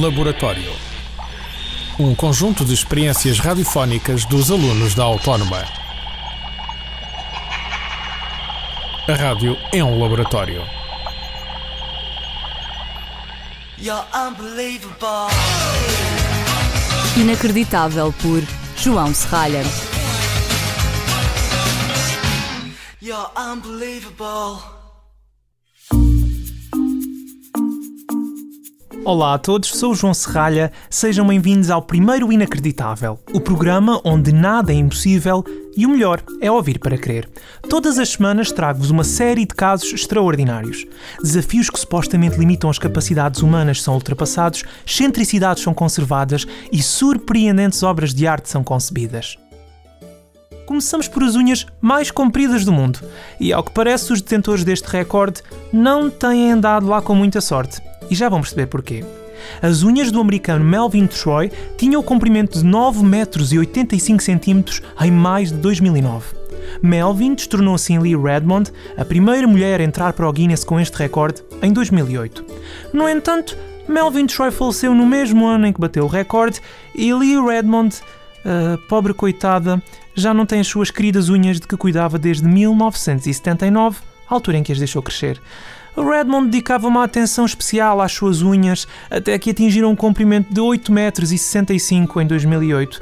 Laboratório. Um conjunto de experiências radiofónicas dos alunos da Autónoma. A rádio é um laboratório. You're unbelievable. Inacreditável por João Serralha. You're unbelievable. Olá a todos, sou o João Serralha. Sejam bem-vindos ao primeiro Inacreditável, o programa onde nada é impossível e o melhor é ouvir para crer. Todas as semanas trago-vos uma série de casos extraordinários. Desafios que supostamente limitam as capacidades humanas são ultrapassados, excentricidades são conservadas e surpreendentes obras de arte são concebidas. Começamos por as unhas mais compridas do mundo, e ao que parece, os detentores deste recorde não têm andado lá com muita sorte. E já vão perceber porquê. As unhas do americano Melvin Troy tinham o comprimento de 9 metros e 85 centímetros em mais de 2009. Melvin destornou assim Lee Redmond, a primeira mulher a entrar para o Guinness com este recorde, em 2008. No entanto, Melvin Troy faleceu no mesmo ano em que bateu o recorde e Lee Redmond, a pobre coitada, já não tem as suas queridas unhas de que cuidava desde 1979, altura em que as deixou crescer. Redmond dedicava uma atenção especial às suas unhas, até que atingiram um comprimento de 8 metros e 65 em 2008.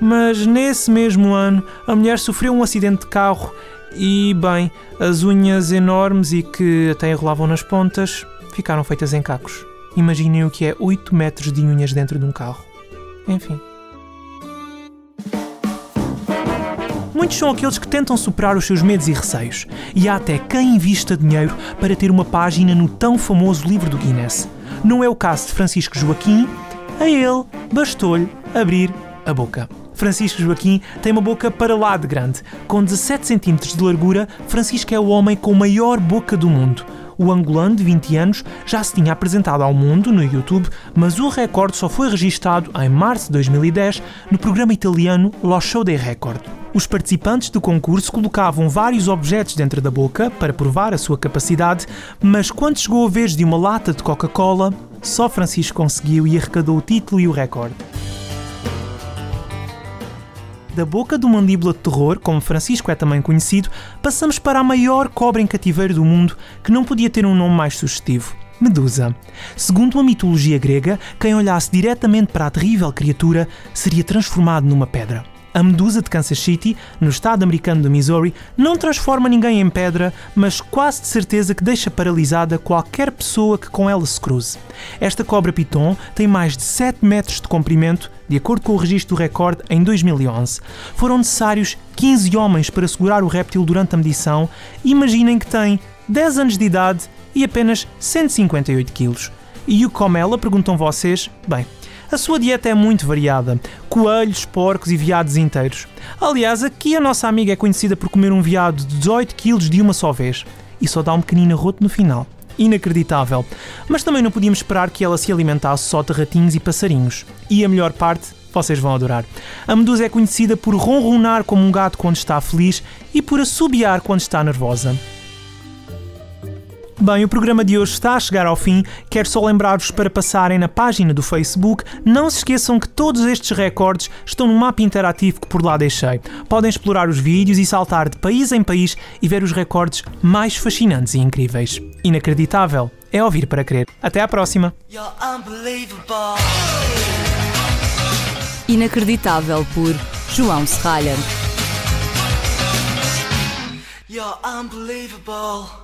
Mas nesse mesmo ano, a mulher sofreu um acidente de carro e, bem, as unhas enormes e que até enrolavam nas pontas ficaram feitas em cacos. Imaginem o que é 8 metros de unhas dentro de um carro. Enfim. Muitos são aqueles que tentam superar os seus medos e receios, e há até quem invista dinheiro para ter uma página no tão famoso livro do Guinness. Não é o caso de Francisco Joaquim, a ele bastou-lhe abrir a boca. Francisco Joaquim tem uma boca para lá de grande. Com 17 cm de largura, Francisco é o homem com maior boca do mundo. O angolano, de 20 anos, já se tinha apresentado ao mundo no YouTube, mas o recorde só foi registado em março de 2010 no programa italiano Lo Show dei Record. Os participantes do concurso colocavam vários objetos dentro da boca para provar a sua capacidade, mas quando chegou a vez de uma lata de Coca-Cola, só Francisco conseguiu e arrecadou o título e o recorde. Da boca do mandíbula de terror, como Francisco é também conhecido, passamos para a maior cobra em cativeiro do mundo, que não podia ter um nome mais sugestivo. Medusa. Segundo a mitologia grega, quem olhasse diretamente para a terrível criatura seria transformado numa pedra. A medusa de Kansas City, no estado americano do Missouri, não transforma ninguém em pedra, mas quase de certeza que deixa paralisada qualquer pessoa que com ela se cruze. Esta cobra piton tem mais de 7 metros de comprimento, de acordo com o registro do recorde em 2011. Foram necessários 15 homens para segurar o réptil durante a medição. Imaginem que tem 10 anos de idade e apenas 158 quilos. E o come ela, perguntam vocês? Bem, a sua dieta é muito variada: coelhos, porcos e veados inteiros. Aliás, aqui a nossa amiga é conhecida por comer um veado de 18 kg de uma só vez e só dá um pequenino arroto no final. Inacreditável. Mas também não podíamos esperar que ela se alimentasse só de ratinhos e passarinhos. E a melhor parte, vocês vão adorar. A medusa é conhecida por ronronar como um gato quando está feliz e por assobiar quando está nervosa. Bem, o programa de hoje está a chegar ao fim. Quero só lembrar-vos para passarem na página do Facebook. Não se esqueçam que todos estes recordes estão no mapa interativo que por lá deixei. Podem explorar os vídeos e saltar de país em país e ver os recordes mais fascinantes e incríveis. Inacreditável. É ouvir para crer. Até à próxima. Inacreditável por João Serralha. You're unbelievable.